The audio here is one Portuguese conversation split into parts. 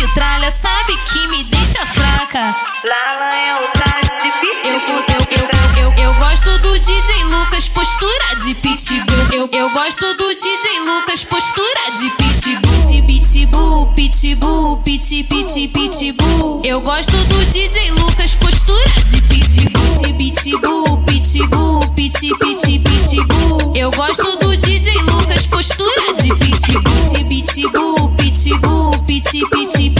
De tralha, sabe que me deixa fraca. Lala é o traje de Eu, eu, pitbull. eu, eu, eu gosto do DJ Lucas, postura de pitbull. Eu, eu gosto do DJ Lucas, postura de pitbull. Pitbull, pitbull, pit, pit, pitbull. Eu gosto do DJ Lucas, postura de pitbull. Pitbull, pitbull, pit, pit, pitbull. Eu gosto do DJ Lucas, postura de pitbull. Pitbull, pitbull, pit, pit,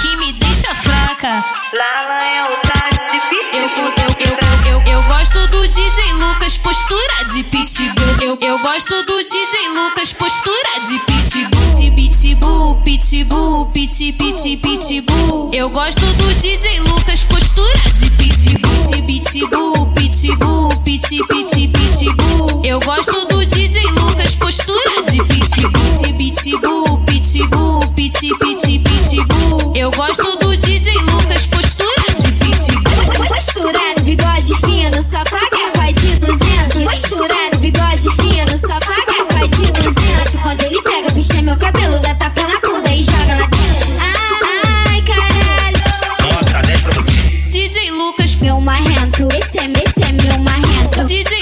que me deixa fraca. Lala é o Eu, eu, eu, eu, eu gosto do DJ Lucas, postura de pitbull. Eu, eu gosto do DJ Lucas, postura de pitbull. Pitbull, pitbull, pit, pit, pitbull. Eu gosto do DJ Lucas, postura de pitbull. Pitbull, pitbull, pit, pit, pitbull. Eu gosto só paga. Vai de 200, misturado, bigode fino, só paga. Vai de 200. Quando ele pega, puxa é meu cabelo, dá tapa na bunda e joga lá. Ai, ai, caralho. Nota 10 pra você. DJ Lucas, meu marrento. Esse é, esse é meu marrento. DJ